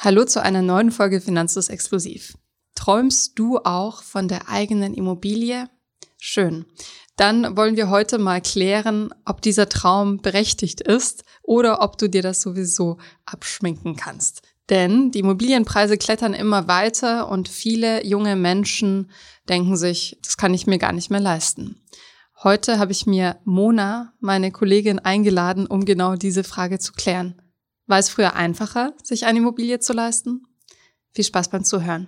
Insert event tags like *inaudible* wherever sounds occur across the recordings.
Hallo zu einer neuen Folge Finanzlos Exklusiv. Träumst du auch von der eigenen Immobilie? Schön. Dann wollen wir heute mal klären, ob dieser Traum berechtigt ist oder ob du dir das sowieso abschminken kannst. Denn die Immobilienpreise klettern immer weiter und viele junge Menschen denken sich, das kann ich mir gar nicht mehr leisten. Heute habe ich mir Mona, meine Kollegin, eingeladen, um genau diese Frage zu klären. War es früher einfacher, sich eine Immobilie zu leisten? Viel Spaß beim Zuhören.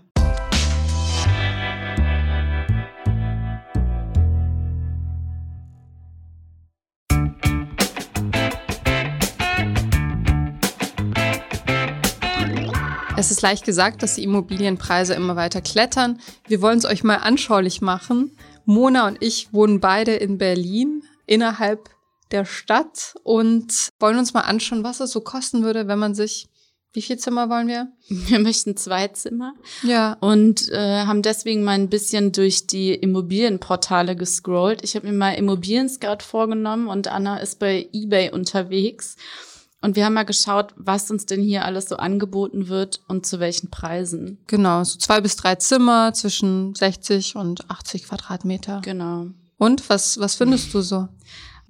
Es ist leicht gesagt, dass die Immobilienpreise immer weiter klettern. Wir wollen es euch mal anschaulich machen. Mona und ich wohnen beide in Berlin innerhalb der Stadt und wollen uns mal anschauen, was es so kosten würde, wenn man sich wie viel Zimmer wollen wir? *laughs* Wir möchten zwei Zimmer. Ja. Und äh, haben deswegen mal ein bisschen durch die Immobilienportale gescrollt. Ich habe mir mal Immobilien-Scout vorgenommen und Anna ist bei eBay unterwegs. Und wir haben mal geschaut, was uns denn hier alles so angeboten wird und zu welchen Preisen. Genau, so zwei bis drei Zimmer zwischen 60 und 80 Quadratmeter. Genau. Und was, was findest du so?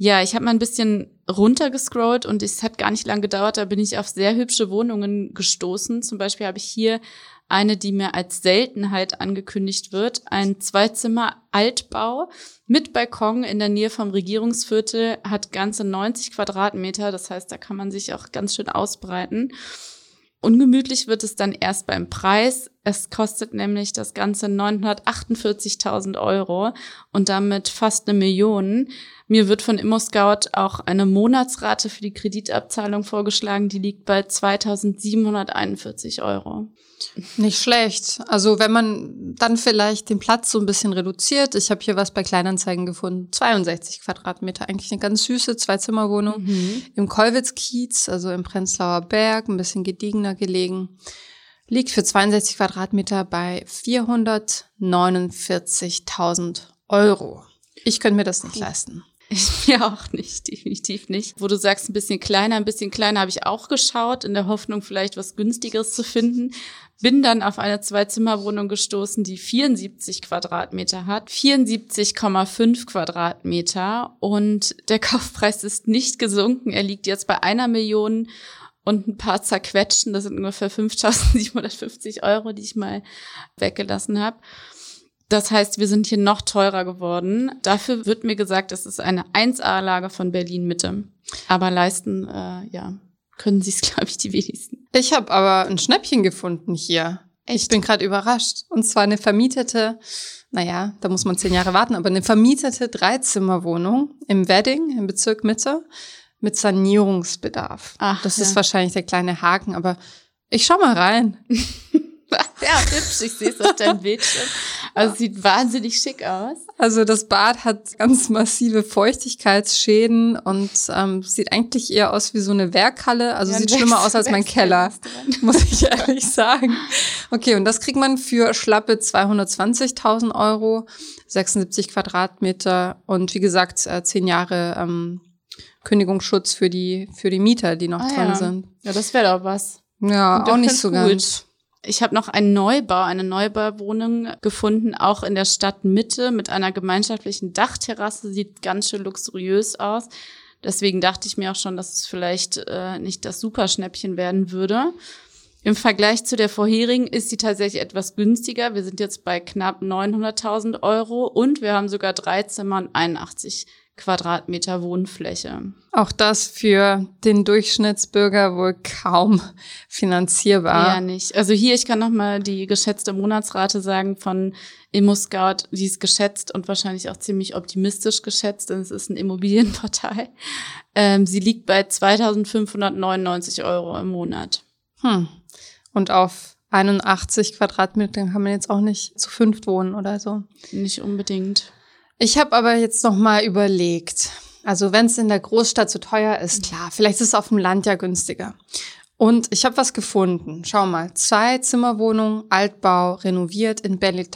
Ja, ich habe mal ein bisschen runtergescrollt und es hat gar nicht lang gedauert, da bin ich auf sehr hübsche Wohnungen gestoßen. Zum Beispiel habe ich hier eine, die mir als Seltenheit angekündigt wird. Ein Zweizimmer-Altbau mit Balkon in der Nähe vom Regierungsviertel, hat ganze 90 Quadratmeter. Das heißt, da kann man sich auch ganz schön ausbreiten. Ungemütlich wird es dann erst beim Preis. Es kostet nämlich das Ganze 948.000 Euro und damit fast eine Million. Mir wird von ImmoScout auch eine Monatsrate für die Kreditabzahlung vorgeschlagen, die liegt bei 2.741 Euro. Nicht schlecht. Also wenn man dann vielleicht den Platz so ein bisschen reduziert. Ich habe hier was bei Kleinanzeigen gefunden. 62 Quadratmeter, eigentlich eine ganz süße Zwei-Zimmer-Wohnung mhm. im Kolwitz-Kiez, also im Prenzlauer Berg, ein bisschen gediegener gelegen. Liegt für 62 Quadratmeter bei 449.000 Euro. Ich könnte mir das nicht leisten. Ich *laughs* mir auch nicht, definitiv nicht. Wo du sagst, ein bisschen kleiner, ein bisschen kleiner habe ich auch geschaut, in der Hoffnung, vielleicht was günstigeres zu finden. Bin dann auf eine Zwei-Zimmer-Wohnung gestoßen, die 74 Quadratmeter hat. 74,5 Quadratmeter. Und der *laughs* Kaufpreis ist nicht gesunken. Er liegt jetzt bei einer Million und ein paar zerquetschen. Das sind ungefähr 5.750 Euro, die ich mal weggelassen habe. Das heißt, wir sind hier noch teurer geworden. Dafür wird mir gesagt, es ist eine 1A-Lage von Berlin Mitte. Aber leisten, äh, ja, können sie es, *laughs* glaube ich, die wenigsten. Ich habe aber ein Schnäppchen gefunden hier. Echt? Ich bin gerade überrascht. Und zwar eine vermietete, naja, da muss man zehn Jahre warten, aber eine vermietete Dreizimmerwohnung im Wedding, im Bezirk Mitte, mit Sanierungsbedarf. Ach, das ja. ist wahrscheinlich der kleine Haken, aber ich schau mal rein. *laughs* ja, hübsch, ich sehe es auf deinem Bildschirm. Also sieht wahnsinnig schick aus. Also das Bad hat ganz massive Feuchtigkeitsschäden und ähm, sieht eigentlich eher aus wie so eine Werkhalle. Also ja, sieht schlimmer aus als mein Keller, muss ich *laughs* ehrlich sagen. Okay, und das kriegt man für schlappe 220.000 Euro, 76 Quadratmeter und wie gesagt äh, zehn Jahre ähm, Kündigungsschutz für die für die Mieter, die noch ah, drin ja. sind. Ja, das wäre doch was. Ja, auch nicht so gut. ganz. Ich habe noch einen Neubau, eine Neubauwohnung gefunden, auch in der Stadtmitte mit einer gemeinschaftlichen Dachterrasse. Sieht ganz schön luxuriös aus. Deswegen dachte ich mir auch schon, dass es vielleicht äh, nicht das Superschnäppchen werden würde. Im Vergleich zu der vorherigen ist sie tatsächlich etwas günstiger. Wir sind jetzt bei knapp 900.000 Euro und wir haben sogar drei Zimmer und 81 Quadratmeter Wohnfläche. Auch das für den Durchschnittsbürger wohl kaum finanzierbar. Ja, nicht. Also hier, ich kann noch mal die geschätzte Monatsrate sagen von ImmoScout. Die ist geschätzt und wahrscheinlich auch ziemlich optimistisch geschätzt, denn es ist ein Immobilienportal. *laughs* Ähm, sie liegt bei 2.599 Euro im Monat. Hm. Und auf 81 Quadratmetern kann man jetzt auch nicht zu fünft wohnen oder so. Nicht unbedingt. Ich habe aber jetzt noch mal überlegt. Also wenn es in der Großstadt zu teuer ist, klar, vielleicht ist es auf dem Land ja günstiger. Und ich habe was gefunden. Schau mal, zwei Zimmerwohnungen, Altbau, renoviert in Belle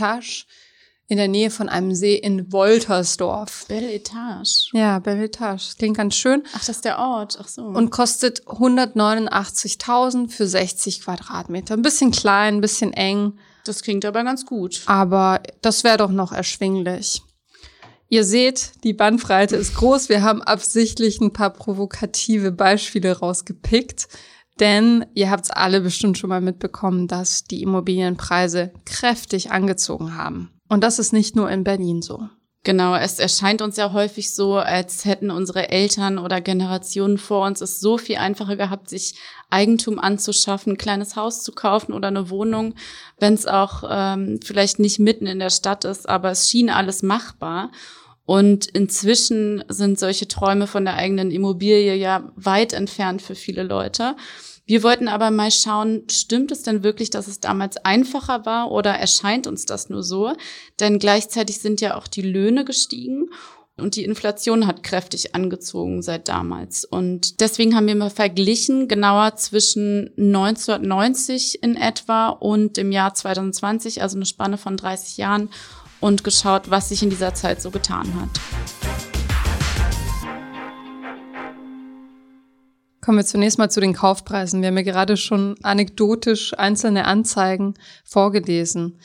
in der Nähe von einem See in Woltersdorf. Belle Etage. Ja, Belle Etage. Klingt ganz schön. Ach, das ist der Ort. Ach so. Und kostet 189.000 für 60 Quadratmeter. Ein bisschen klein, ein bisschen eng. Das klingt aber ganz gut. Aber das wäre doch noch erschwinglich. Ihr seht, die Bandbreite ist groß. Wir haben absichtlich ein paar provokative Beispiele rausgepickt. Denn ihr habt es alle bestimmt schon mal mitbekommen, dass die Immobilienpreise kräftig angezogen haben. Und das ist nicht nur in Berlin so. Genau, es erscheint uns ja häufig so, als hätten unsere Eltern oder Generationen vor uns es so viel einfacher gehabt, sich Eigentum anzuschaffen, ein kleines Haus zu kaufen oder eine Wohnung, wenn es auch ähm, vielleicht nicht mitten in der Stadt ist, aber es schien alles machbar. Und inzwischen sind solche Träume von der eigenen Immobilie ja weit entfernt für viele Leute. Wir wollten aber mal schauen, stimmt es denn wirklich, dass es damals einfacher war oder erscheint uns das nur so? Denn gleichzeitig sind ja auch die Löhne gestiegen und die Inflation hat kräftig angezogen seit damals. Und deswegen haben wir mal verglichen, genauer zwischen 1990 in etwa und dem Jahr 2020, also eine Spanne von 30 Jahren und geschaut, was sich in dieser Zeit so getan hat. Kommen wir zunächst mal zu den Kaufpreisen. Wir haben ja gerade schon anekdotisch einzelne Anzeigen vorgelesen.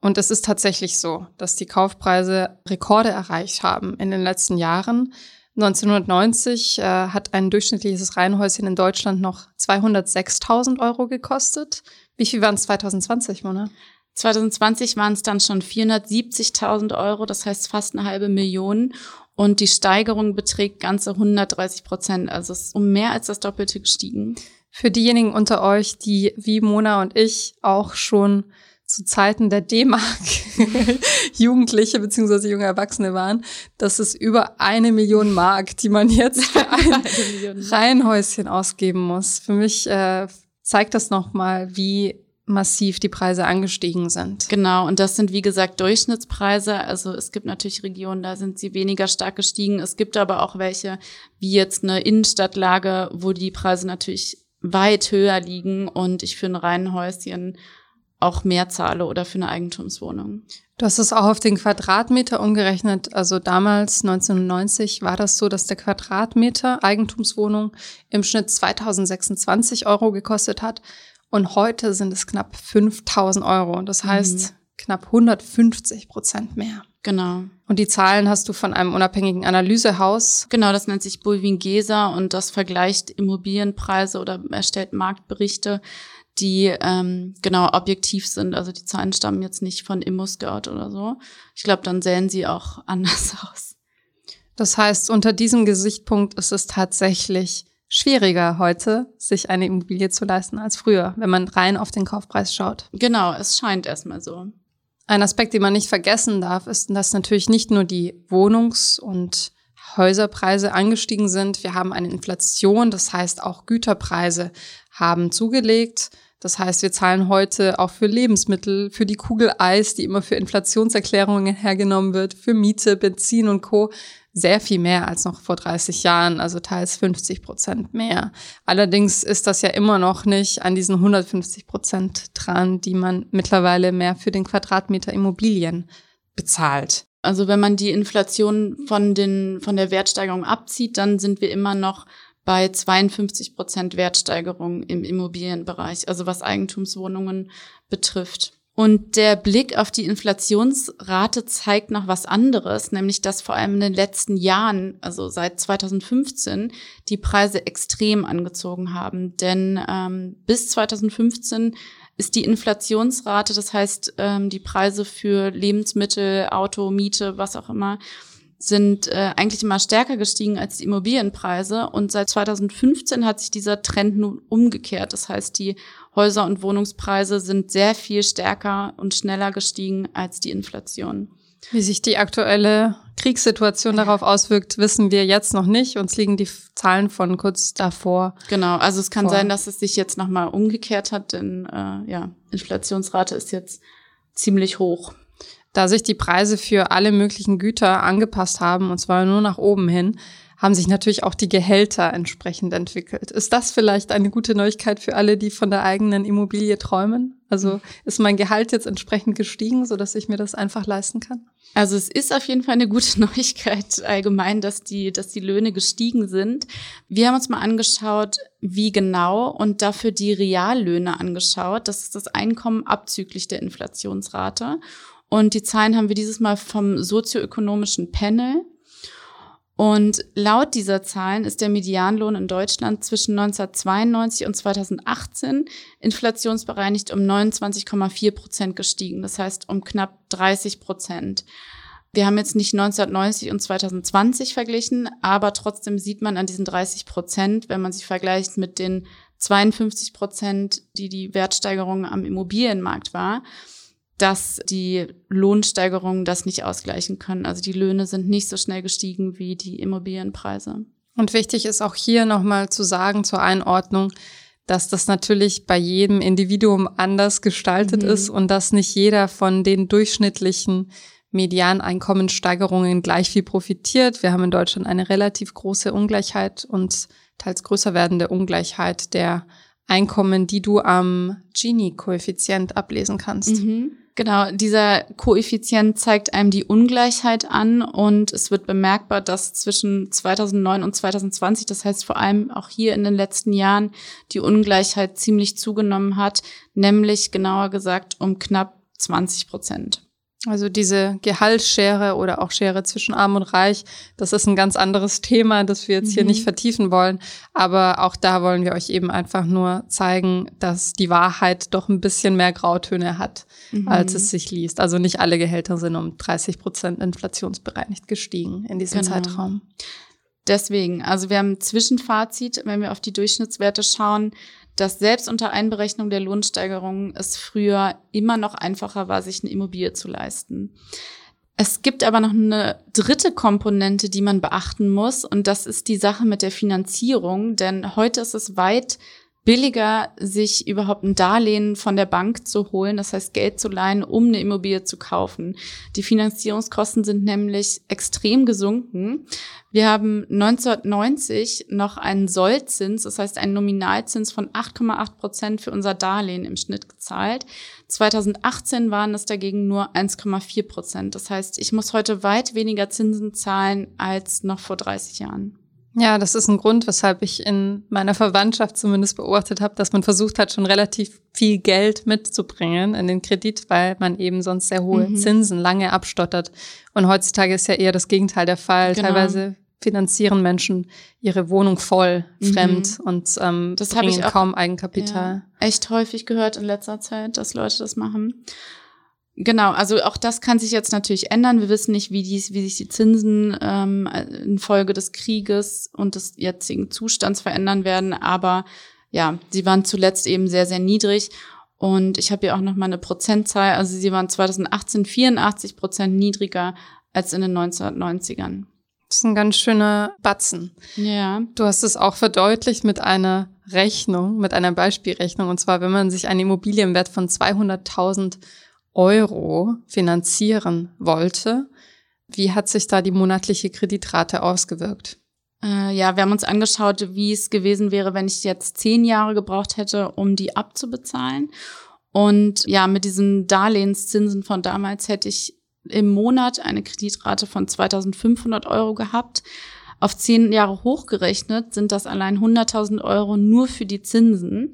Und es ist tatsächlich so, dass die Kaufpreise Rekorde erreicht haben in den letzten Jahren. 1990 äh, hat ein durchschnittliches Reihenhäuschen in Deutschland noch 206.000 Euro gekostet. Wie viel waren es 2020, Mona? 2020 waren es dann schon 470.000 Euro, das heißt fast eine halbe Million. Und die Steigerung beträgt ganze 130 Prozent. Also es ist um mehr als das Doppelte gestiegen. Für diejenigen unter euch, die wie Mona und ich auch schon zu Zeiten der D-Mark *laughs* Jugendliche bzw. junge Erwachsene waren, das ist über eine Million Mark, die man jetzt für *laughs* ein Reihenhäuschen ausgeben muss. Für mich äh, zeigt das nochmal, wie massiv die Preise angestiegen sind. Genau, und das sind wie gesagt Durchschnittspreise. Also es gibt natürlich Regionen, da sind sie weniger stark gestiegen. Es gibt aber auch welche, wie jetzt eine Innenstadtlage, wo die Preise natürlich weit höher liegen und ich für ein Reihenhäuschen auch mehr zahle oder für eine Eigentumswohnung. Du hast es auch auf den Quadratmeter umgerechnet. Also damals, 1990, war das so, dass der Quadratmeter Eigentumswohnung im Schnitt 2026 Euro gekostet hat. Und heute sind es knapp 5000 Euro. Das heißt, mhm. knapp 150 Prozent mehr. Genau. Und die Zahlen hast du von einem unabhängigen Analysehaus. Genau, das nennt sich Bulwingesa und das vergleicht Immobilienpreise oder erstellt Marktberichte, die ähm, genau objektiv sind. Also die Zahlen stammen jetzt nicht von ImmoScout oder so. Ich glaube, dann sehen sie auch *laughs* anders aus. Das heißt, unter diesem Gesichtspunkt ist es tatsächlich schwieriger heute, sich eine Immobilie zu leisten als früher, wenn man rein auf den Kaufpreis schaut. Genau, es scheint erstmal so. Ein Aspekt, den man nicht vergessen darf, ist, dass natürlich nicht nur die Wohnungs- und Häuserpreise angestiegen sind. Wir haben eine Inflation, das heißt auch Güterpreise haben zugelegt. Das heißt, wir zahlen heute auch für Lebensmittel, für die Kugel Eis, die immer für Inflationserklärungen hergenommen wird, für Miete, Benzin und Co sehr viel mehr als noch vor 30 Jahren, also teils 50 Prozent mehr. Allerdings ist das ja immer noch nicht an diesen 150 Prozent dran, die man mittlerweile mehr für den Quadratmeter Immobilien bezahlt. Also wenn man die Inflation von den, von der Wertsteigerung abzieht, dann sind wir immer noch bei 52 Prozent Wertsteigerung im Immobilienbereich, also was Eigentumswohnungen betrifft. Und der Blick auf die Inflationsrate zeigt noch was anderes, nämlich dass vor allem in den letzten Jahren, also seit 2015, die Preise extrem angezogen haben. Denn ähm, bis 2015 ist die Inflationsrate, das heißt ähm, die Preise für Lebensmittel, Auto, Miete, was auch immer, sind äh, eigentlich immer stärker gestiegen als die Immobilienpreise. Und seit 2015 hat sich dieser Trend nun umgekehrt. Das heißt, die Häuser- und Wohnungspreise sind sehr viel stärker und schneller gestiegen als die Inflation. Wie sich die aktuelle Kriegssituation darauf auswirkt, wissen wir jetzt noch nicht. Uns liegen die Zahlen von kurz davor. Genau, also es kann vor. sein, dass es sich jetzt nochmal umgekehrt hat, denn äh, ja, Inflationsrate ist jetzt ziemlich hoch. Da sich die Preise für alle möglichen Güter angepasst haben, und zwar nur nach oben hin, haben sich natürlich auch die Gehälter entsprechend entwickelt. Ist das vielleicht eine gute Neuigkeit für alle, die von der eigenen Immobilie träumen? Also ist mein Gehalt jetzt entsprechend gestiegen, so dass ich mir das einfach leisten kann? Also es ist auf jeden Fall eine gute *laughs* Neuigkeit allgemein, dass die, dass die Löhne gestiegen sind. Wir haben uns mal angeschaut, wie genau und dafür die Reallöhne angeschaut. Das ist das Einkommen abzüglich der Inflationsrate. Und die Zahlen haben wir dieses Mal vom sozioökonomischen Panel. Und laut dieser Zahlen ist der Medianlohn in Deutschland zwischen 1992 und 2018 inflationsbereinigt um 29,4 Prozent gestiegen. Das heißt um knapp 30 Prozent. Wir haben jetzt nicht 1990 und 2020 verglichen, aber trotzdem sieht man an diesen 30 Prozent, wenn man sich vergleicht mit den 52 Prozent, die die Wertsteigerung am Immobilienmarkt war, dass die Lohnsteigerungen das nicht ausgleichen können. Also die Löhne sind nicht so schnell gestiegen wie die Immobilienpreise. Und wichtig ist auch hier nochmal zu sagen zur Einordnung, dass das natürlich bei jedem Individuum anders gestaltet mhm. ist und dass nicht jeder von den durchschnittlichen Medianeinkommenssteigerungen gleich viel profitiert. Wir haben in Deutschland eine relativ große Ungleichheit und teils größer werdende Ungleichheit der Einkommen, die du am Gini-Koeffizient ablesen kannst. Mhm. Genau, dieser Koeffizient zeigt einem die Ungleichheit an und es wird bemerkbar, dass zwischen 2009 und 2020, das heißt vor allem auch hier in den letzten Jahren, die Ungleichheit ziemlich zugenommen hat, nämlich genauer gesagt um knapp 20 Prozent. Also diese Gehaltsschere oder auch Schere zwischen Arm und Reich, das ist ein ganz anderes Thema, das wir jetzt mhm. hier nicht vertiefen wollen. Aber auch da wollen wir euch eben einfach nur zeigen, dass die Wahrheit doch ein bisschen mehr Grautöne hat, mhm. als es sich liest. Also nicht alle Gehälter sind um 30 Prozent inflationsbereinigt gestiegen in diesem genau. Zeitraum. Deswegen, also wir haben ein Zwischenfazit, wenn wir auf die Durchschnittswerte schauen, dass selbst unter Einberechnung der Lohnsteigerungen es früher immer noch einfacher war, sich eine Immobilie zu leisten. Es gibt aber noch eine dritte Komponente, die man beachten muss, und das ist die Sache mit der Finanzierung, denn heute ist es weit billiger, sich überhaupt ein Darlehen von der Bank zu holen, das heißt Geld zu leihen, um eine Immobilie zu kaufen. Die Finanzierungskosten sind nämlich extrem gesunken. Wir haben 1990 noch einen Sollzins, das heißt einen Nominalzins von 8,8 Prozent für unser Darlehen im Schnitt gezahlt. 2018 waren es dagegen nur 1,4 Prozent. Das heißt, ich muss heute weit weniger Zinsen zahlen als noch vor 30 Jahren. Ja, das ist ein Grund, weshalb ich in meiner Verwandtschaft zumindest beobachtet habe, dass man versucht hat, schon relativ viel Geld mitzubringen in den Kredit, weil man eben sonst sehr hohe mhm. Zinsen lange abstottert. Und heutzutage ist ja eher das Gegenteil der Fall. Genau. Teilweise finanzieren Menschen ihre Wohnung voll mhm. fremd und ähm, das bringen kaum Eigenkapital. Ja, echt häufig gehört in letzter Zeit, dass Leute das machen. Genau, also auch das kann sich jetzt natürlich ändern. Wir wissen nicht, wie, dies, wie sich die Zinsen ähm, infolge des Krieges und des jetzigen Zustands verändern werden, aber ja, sie waren zuletzt eben sehr, sehr niedrig. Und ich habe hier auch noch mal eine Prozentzahl. Also sie waren 2018 84 Prozent niedriger als in den 1990ern. Das ist ein ganz schöner Batzen. Ja. Du hast es auch verdeutlicht mit einer Rechnung, mit einer Beispielrechnung. Und zwar, wenn man sich einen Immobilienwert von 200.000 Euro finanzieren wollte. Wie hat sich da die monatliche Kreditrate ausgewirkt? Äh, ja, wir haben uns angeschaut, wie es gewesen wäre, wenn ich jetzt zehn Jahre gebraucht hätte, um die abzubezahlen. Und ja, mit diesen Darlehenszinsen von damals hätte ich im Monat eine Kreditrate von 2500 Euro gehabt. Auf zehn Jahre hochgerechnet sind das allein 100.000 Euro nur für die Zinsen.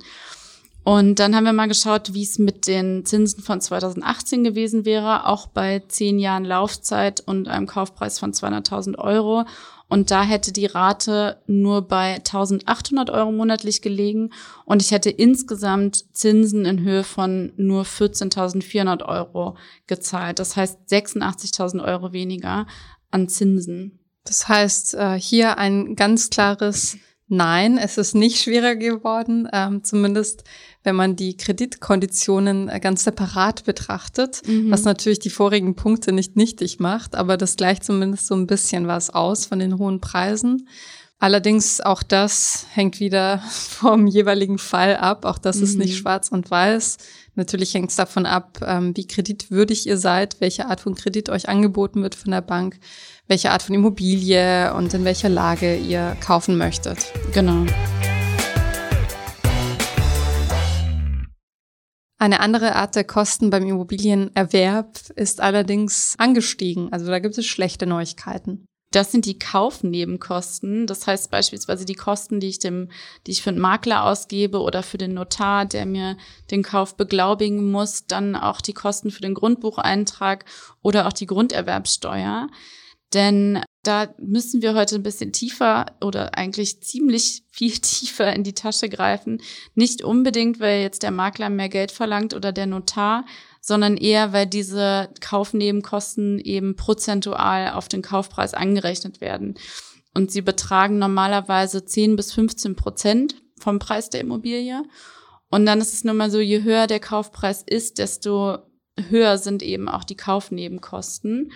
Und dann haben wir mal geschaut, wie es mit den Zinsen von 2018 gewesen wäre, auch bei zehn Jahren Laufzeit und einem Kaufpreis von 200.000 Euro. Und da hätte die Rate nur bei 1800 Euro monatlich gelegen und ich hätte insgesamt Zinsen in Höhe von nur 14.400 Euro gezahlt. Das heißt 86.000 Euro weniger an Zinsen. Das heißt, äh, hier ein ganz klares Nein, es ist nicht schwerer geworden, ähm, zumindest wenn man die Kreditkonditionen äh, ganz separat betrachtet, mhm. was natürlich die vorigen Punkte nicht nichtig macht, aber das gleicht zumindest so ein bisschen was aus von den hohen Preisen. Allerdings auch das hängt wieder *laughs* vom jeweiligen Fall ab. Auch das mhm. ist nicht mhm. schwarz und weiß. Natürlich hängt es davon ab, ähm, wie kreditwürdig ihr seid, welche Art von Kredit euch angeboten wird von der Bank, welche Art von Immobilie und in welcher Lage ihr kaufen möchtet. Genau. Eine andere Art der Kosten beim Immobilienerwerb ist allerdings angestiegen. Also da gibt es schlechte Neuigkeiten. Das sind die Kaufnebenkosten. Das heißt beispielsweise die Kosten, die ich dem, die ich für den Makler ausgebe oder für den Notar, der mir den Kauf beglaubigen muss, dann auch die Kosten für den Grundbucheintrag oder auch die Grunderwerbsteuer. Denn da müssen wir heute ein bisschen tiefer oder eigentlich ziemlich viel *laughs* tiefer in die Tasche greifen. Nicht unbedingt, weil jetzt der Makler mehr Geld verlangt oder der Notar, sondern eher, weil diese Kaufnebenkosten eben prozentual auf den Kaufpreis angerechnet werden. Und sie betragen normalerweise 10 bis 15 Prozent vom Preis der Immobilie. Und dann ist es nun mal so, je höher der Kaufpreis ist, desto höher sind eben auch die Kaufnebenkosten.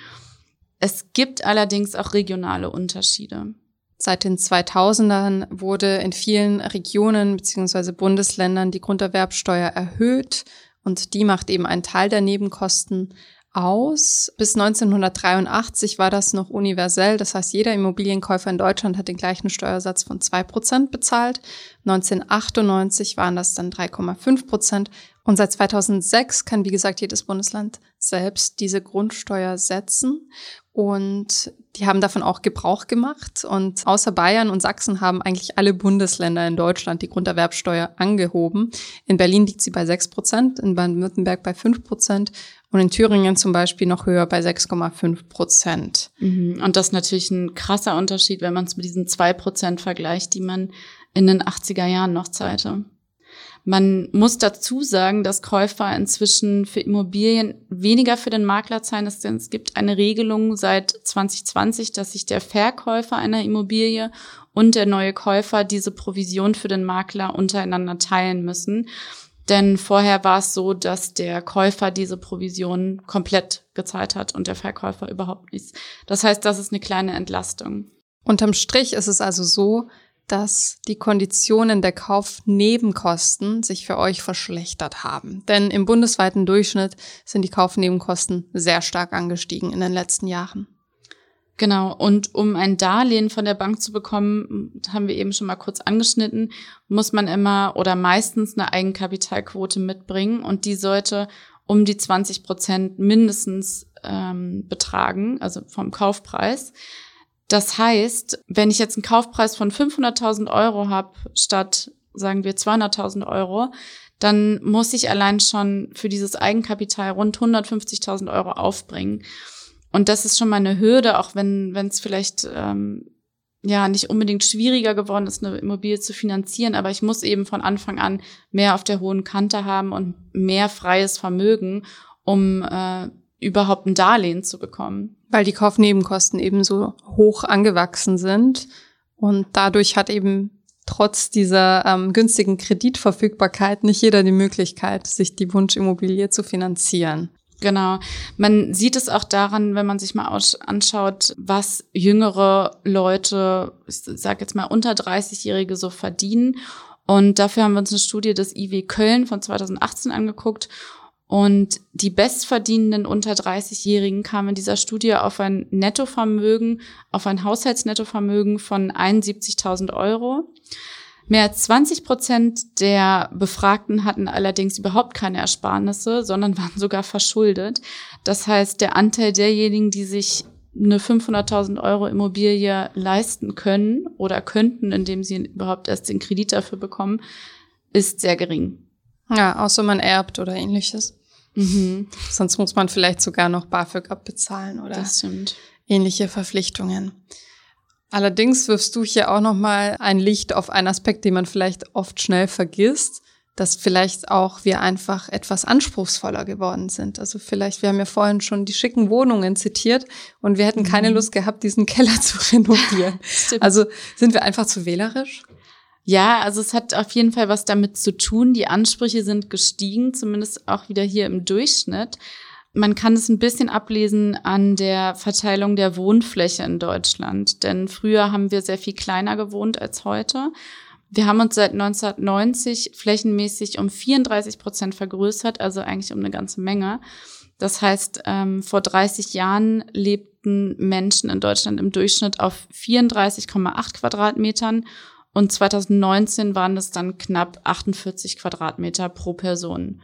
Es gibt allerdings auch regionale Unterschiede. Seit den 2000ern wurde in vielen Regionen bzw. Bundesländern die Grunderwerbsteuer erhöht und die macht eben einen Teil der Nebenkosten aus. Bis 1983 war das noch universell. Das heißt, jeder Immobilienkäufer in Deutschland hat den gleichen Steuersatz von zwei Prozent bezahlt. 1998 waren das dann 3,5 Prozent. Und seit 2006 kann, wie gesagt, jedes Bundesland selbst diese Grundsteuer setzen. Und die haben davon auch Gebrauch gemacht. Und außer Bayern und Sachsen haben eigentlich alle Bundesländer in Deutschland die Grunderwerbsteuer angehoben. In Berlin liegt sie bei 6 Prozent, in Baden-Württemberg bei 5 Prozent und in Thüringen zum Beispiel noch höher bei 6,5 Prozent. Mhm. Und das ist natürlich ein krasser Unterschied, wenn man es mit diesen 2 Prozent vergleicht, die man in den 80er Jahren noch zahlte. Man muss dazu sagen, dass Käufer inzwischen für Immobilien weniger für den Makler zahlen. Es gibt eine Regelung seit 2020, dass sich der Verkäufer einer Immobilie und der neue Käufer diese Provision für den Makler untereinander teilen müssen. Denn vorher war es so, dass der Käufer diese Provision komplett gezahlt hat und der Verkäufer überhaupt nichts. Das heißt, das ist eine kleine Entlastung. Unterm Strich ist es also so, dass die Konditionen der Kaufnebenkosten sich für euch verschlechtert haben. Denn im bundesweiten Durchschnitt sind die Kaufnebenkosten sehr stark angestiegen in den letzten Jahren. Genau. Und um ein Darlehen von der Bank zu bekommen, haben wir eben schon mal kurz angeschnitten, muss man immer oder meistens eine Eigenkapitalquote mitbringen und die sollte um die 20 Prozent mindestens ähm, betragen, also vom Kaufpreis. Das heißt, wenn ich jetzt einen Kaufpreis von 500.000 Euro habe, statt, sagen wir, 200.000 Euro, dann muss ich allein schon für dieses Eigenkapital rund 150.000 Euro aufbringen. Und das ist schon mal eine Hürde, auch wenn es vielleicht ähm, ja nicht unbedingt schwieriger geworden ist, eine Immobilie zu finanzieren, aber ich muss eben von Anfang an mehr auf der hohen Kante haben und mehr freies Vermögen, um äh, überhaupt ein Darlehen zu bekommen. Weil die Kaufnebenkosten eben so hoch angewachsen sind. Und dadurch hat eben trotz dieser ähm, günstigen Kreditverfügbarkeit nicht jeder die Möglichkeit, sich die Wunschimmobilie zu finanzieren. Genau. Man sieht es auch daran, wenn man sich mal anschaut, was jüngere Leute, ich sage jetzt mal unter 30-Jährige so verdienen. Und dafür haben wir uns eine Studie des IW Köln von 2018 angeguckt. Und die bestverdienenden unter 30-Jährigen kamen in dieser Studie auf ein Nettovermögen, auf ein Haushaltsnettovermögen von 71.000 Euro. Mehr als 20 Prozent der Befragten hatten allerdings überhaupt keine Ersparnisse, sondern *laughs* waren sogar verschuldet. Das heißt, der Anteil derjenigen, die sich eine 500.000 Euro Immobilie leisten können oder könnten, indem sie überhaupt erst den Kredit dafür bekommen, ist sehr gering. Ja, außer man erbt oder ähnliches. Mhm. Sonst muss man vielleicht sogar noch BAföG abbezahlen oder ähnliche Verpflichtungen. Allerdings wirfst du hier auch noch mal ein Licht auf einen Aspekt, den man vielleicht oft schnell vergisst, dass vielleicht auch wir einfach etwas anspruchsvoller geworden sind. Also vielleicht, wir haben ja vorhin schon die schicken Wohnungen zitiert und wir hätten keine mhm. Lust gehabt, diesen Keller *laughs* zu renovieren. *laughs* also sind wir einfach zu wählerisch? Ja, also es hat auf jeden Fall was damit zu tun. Die Ansprüche sind gestiegen, zumindest auch wieder hier im Durchschnitt. Man kann es ein bisschen ablesen an der Verteilung der Wohnfläche in Deutschland. Denn früher haben wir sehr viel kleiner gewohnt als heute. Wir haben uns seit 1990 flächenmäßig um 34 Prozent vergrößert, also eigentlich um eine ganze Menge. Das heißt, ähm, vor 30 Jahren lebten Menschen in Deutschland im Durchschnitt auf 34,8 Quadratmetern und 2019 waren es dann knapp 48 Quadratmeter pro Person.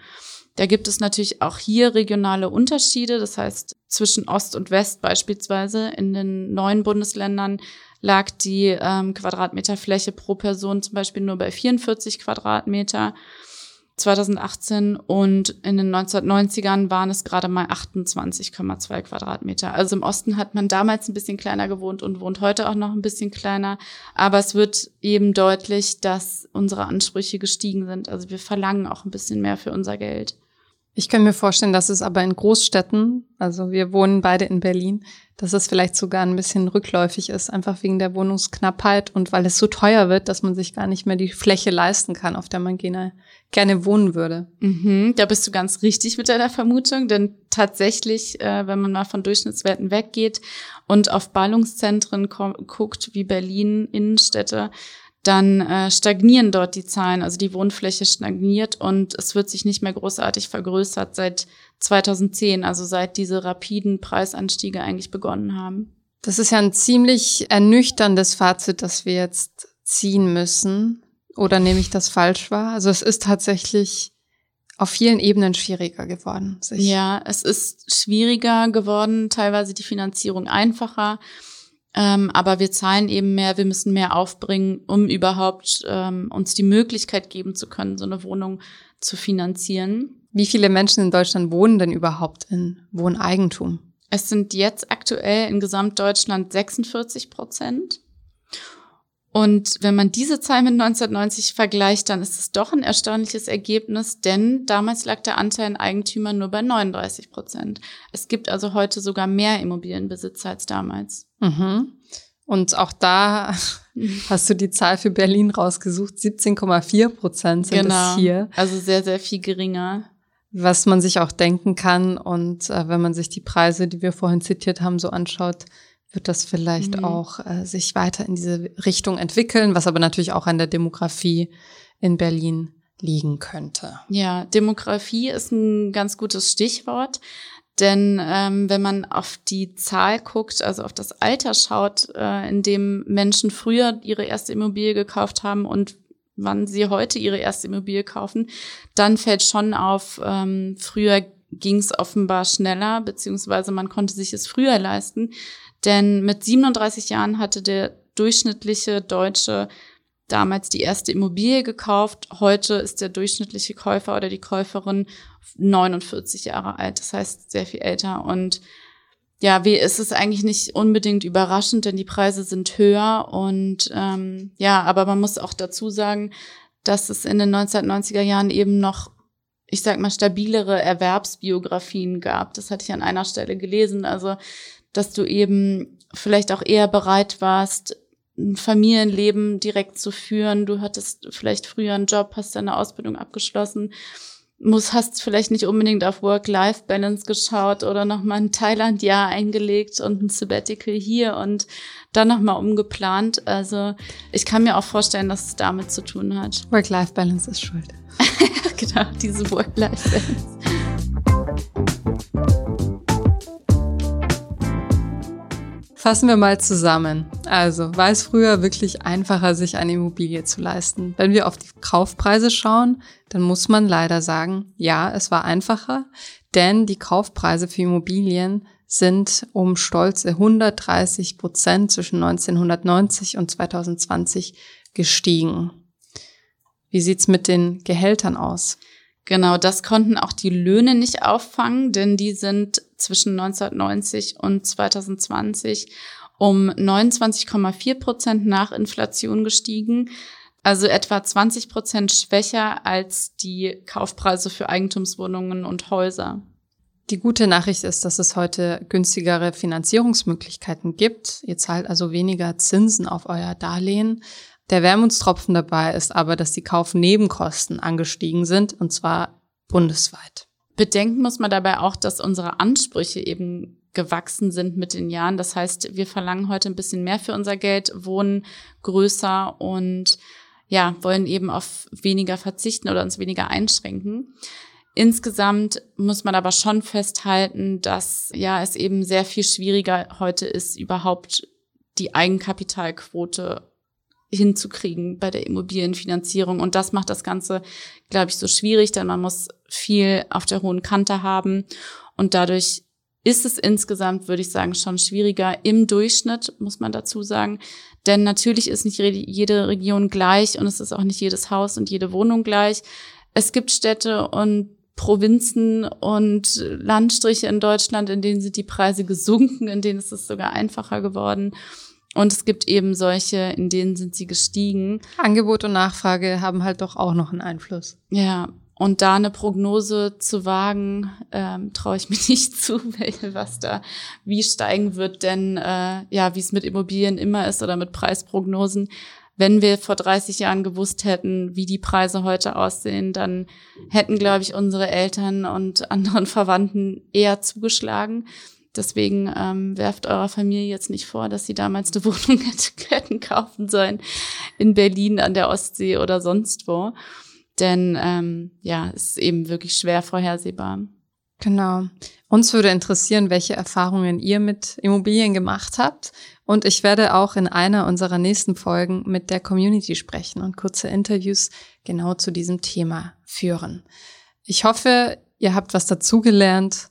Da gibt es natürlich auch hier regionale Unterschiede. Das heißt, zwischen Ost und West beispielsweise in den neuen Bundesländern lag die ähm, Quadratmeterfläche pro Person zum Beispiel nur bei 44 Quadratmeter 2018 und in den 1990ern waren es gerade mal 28,2 Quadratmeter. Also im Osten hat man damals ein bisschen kleiner gewohnt und wohnt heute auch noch ein bisschen kleiner. Aber es wird eben deutlich, dass unsere Ansprüche gestiegen sind. Also wir verlangen auch ein bisschen mehr für unser Geld. Ich kann mir vorstellen, dass es aber in Großstädten, also wir wohnen beide in Berlin, dass es vielleicht sogar ein bisschen rückläufig ist, einfach wegen der Wohnungsknappheit und weil es so teuer wird, dass man sich gar nicht mehr die Fläche leisten kann, auf der man gerne, gerne wohnen würde. Mhm, da bist du ganz richtig mit deiner Vermutung, denn tatsächlich, äh, wenn man mal von Durchschnittswerten weggeht und auf Ballungszentren guckt, wie Berlin, Innenstädte, dann äh, stagnieren dort die Zahlen, also die Wohnfläche stagniert und es wird sich nicht mehr großartig vergrößert seit 2010, also seit diese rapiden Preisanstiege eigentlich begonnen haben. Das ist ja ein ziemlich ernüchterndes Fazit, das wir jetzt ziehen müssen. Oder nehme ich das falsch wahr? Also es ist tatsächlich auf vielen Ebenen schwieriger geworden. ja, es ist schwieriger geworden, teilweise die Finanzierung einfacher. Ähm, aber wir zahlen eben mehr, wir müssen mehr aufbringen, um überhaupt ähm, uns die Möglichkeit geben zu können, so eine Wohnung zu finanzieren. Wie viele Menschen in Deutschland wohnen denn überhaupt in Wohneigentum? Es sind jetzt aktuell in Gesamtdeutschland 46 Prozent. Und wenn man diese Zahl mit 1990 vergleicht, dann ist es doch ein erstaunliches Ergebnis, denn damals lag der Anteil in Eigentümern nur bei 39 Prozent. Es gibt also heute sogar mehr Immobilienbesitzer als damals. Mhm. Und auch da *laughs* hast du die Zahl für Berlin rausgesucht. 17,4 Prozent sind genau. es hier. Also sehr, sehr viel geringer. Was man sich auch denken kann. Und äh, wenn man sich die Preise, die wir vorhin zitiert haben, so anschaut, wird das vielleicht mhm. auch äh, sich weiter in diese Richtung entwickeln, was aber natürlich auch an der Demografie in Berlin liegen könnte. Ja, Demografie ist ein ganz gutes Stichwort. Denn ähm, wenn man auf die Zahl guckt, also auf das Alter schaut, äh, in dem Menschen früher ihre erste Immobilie gekauft haben und wann sie heute ihre erste Immobilie kaufen, dann fällt schon auf, ähm, früher ging es offenbar schneller, beziehungsweise man konnte sich es früher leisten. Denn mit 37 Jahren hatte der durchschnittliche Deutsche damals die erste Immobilie gekauft. Heute ist der durchschnittliche Käufer oder die Käuferin 49 Jahre alt. Das heißt, sehr viel älter. Und ja, wie ist es eigentlich nicht unbedingt überraschend, denn die Preise sind höher. Und ähm, ja, aber man muss auch dazu sagen, dass es in den 1990er Jahren eben noch ich sag mal, stabilere Erwerbsbiografien gab. Das hatte ich an einer Stelle gelesen. Also dass du eben vielleicht auch eher bereit warst, ein Familienleben direkt zu führen. Du hattest vielleicht früher einen Job, hast deine Ausbildung abgeschlossen, muss, hast vielleicht nicht unbedingt auf Work-Life-Balance geschaut oder nochmal ein Thailand-Jahr eingelegt und ein Sabbatical hier und dann nochmal umgeplant. Also ich kann mir auch vorstellen, dass es damit zu tun hat. Work-Life-Balance ist schuld. *laughs* genau, diese Work-Life-Balance. Fassen wir mal zusammen. Also, war es früher wirklich einfacher, sich eine Immobilie zu leisten? Wenn wir auf die Kaufpreise schauen, dann muss man leider sagen, ja, es war einfacher, denn die Kaufpreise für Immobilien sind um stolze 130 Prozent zwischen 1990 und 2020 gestiegen. Wie sieht's mit den Gehältern aus? Genau, das konnten auch die Löhne nicht auffangen, denn die sind zwischen 1990 und 2020 um 29,4 Prozent nach Inflation gestiegen. Also etwa 20 Prozent schwächer als die Kaufpreise für Eigentumswohnungen und Häuser. Die gute Nachricht ist, dass es heute günstigere Finanzierungsmöglichkeiten gibt. Ihr zahlt also weniger Zinsen auf euer Darlehen. Der Wermutstropfen dabei ist aber, dass die Kaufnebenkosten angestiegen sind, und zwar bundesweit. Bedenken muss man dabei auch, dass unsere Ansprüche eben gewachsen sind mit den Jahren. Das heißt, wir verlangen heute ein bisschen mehr für unser Geld, wohnen größer und ja, wollen eben auf weniger verzichten oder uns weniger einschränken. Insgesamt muss man aber schon festhalten, dass ja es eben sehr viel schwieriger heute ist, überhaupt die Eigenkapitalquote hinzukriegen bei der Immobilienfinanzierung. Und das macht das Ganze, glaube ich, so schwierig, denn man muss viel auf der hohen Kante haben. Und dadurch ist es insgesamt, würde ich sagen, schon schwieriger im Durchschnitt, muss man dazu sagen. Denn natürlich ist nicht jede Region gleich und es ist auch nicht jedes Haus und jede Wohnung gleich. Es gibt Städte und Provinzen und Landstriche in Deutschland, in denen sind die Preise gesunken, in denen ist es sogar einfacher geworden. Und es gibt eben solche, in denen sind sie gestiegen. Angebot und Nachfrage haben halt doch auch noch einen Einfluss. Ja, und da eine Prognose zu wagen, ähm, traue ich *laughs* mir nicht zu, was da wie steigen wird. Denn äh, ja, wie es mit Immobilien immer ist oder mit Preisprognosen, wenn wir vor 30 Jahren gewusst hätten, wie die Preise heute aussehen, dann hätten, glaube ich, unsere Eltern und *laughs* anderen Verwandten eher zugeschlagen. Deswegen ähm, werft eurer Familie jetzt nicht vor, dass sie damals eine *laughs* Wohnung hätten kaufen sollen in Berlin an der Ostsee oder sonst wo. Denn ähm, ja, es ist eben wirklich schwer vorhersehbar. Genau. Uns würde interessieren, welche Erfahrungen ihr mit Immobilien gemacht habt. Und ich werde auch in einer unserer nächsten Folgen mit der Community sprechen und kurze Interviews genau zu diesem Thema führen. Ich hoffe, ihr habt was dazugelernt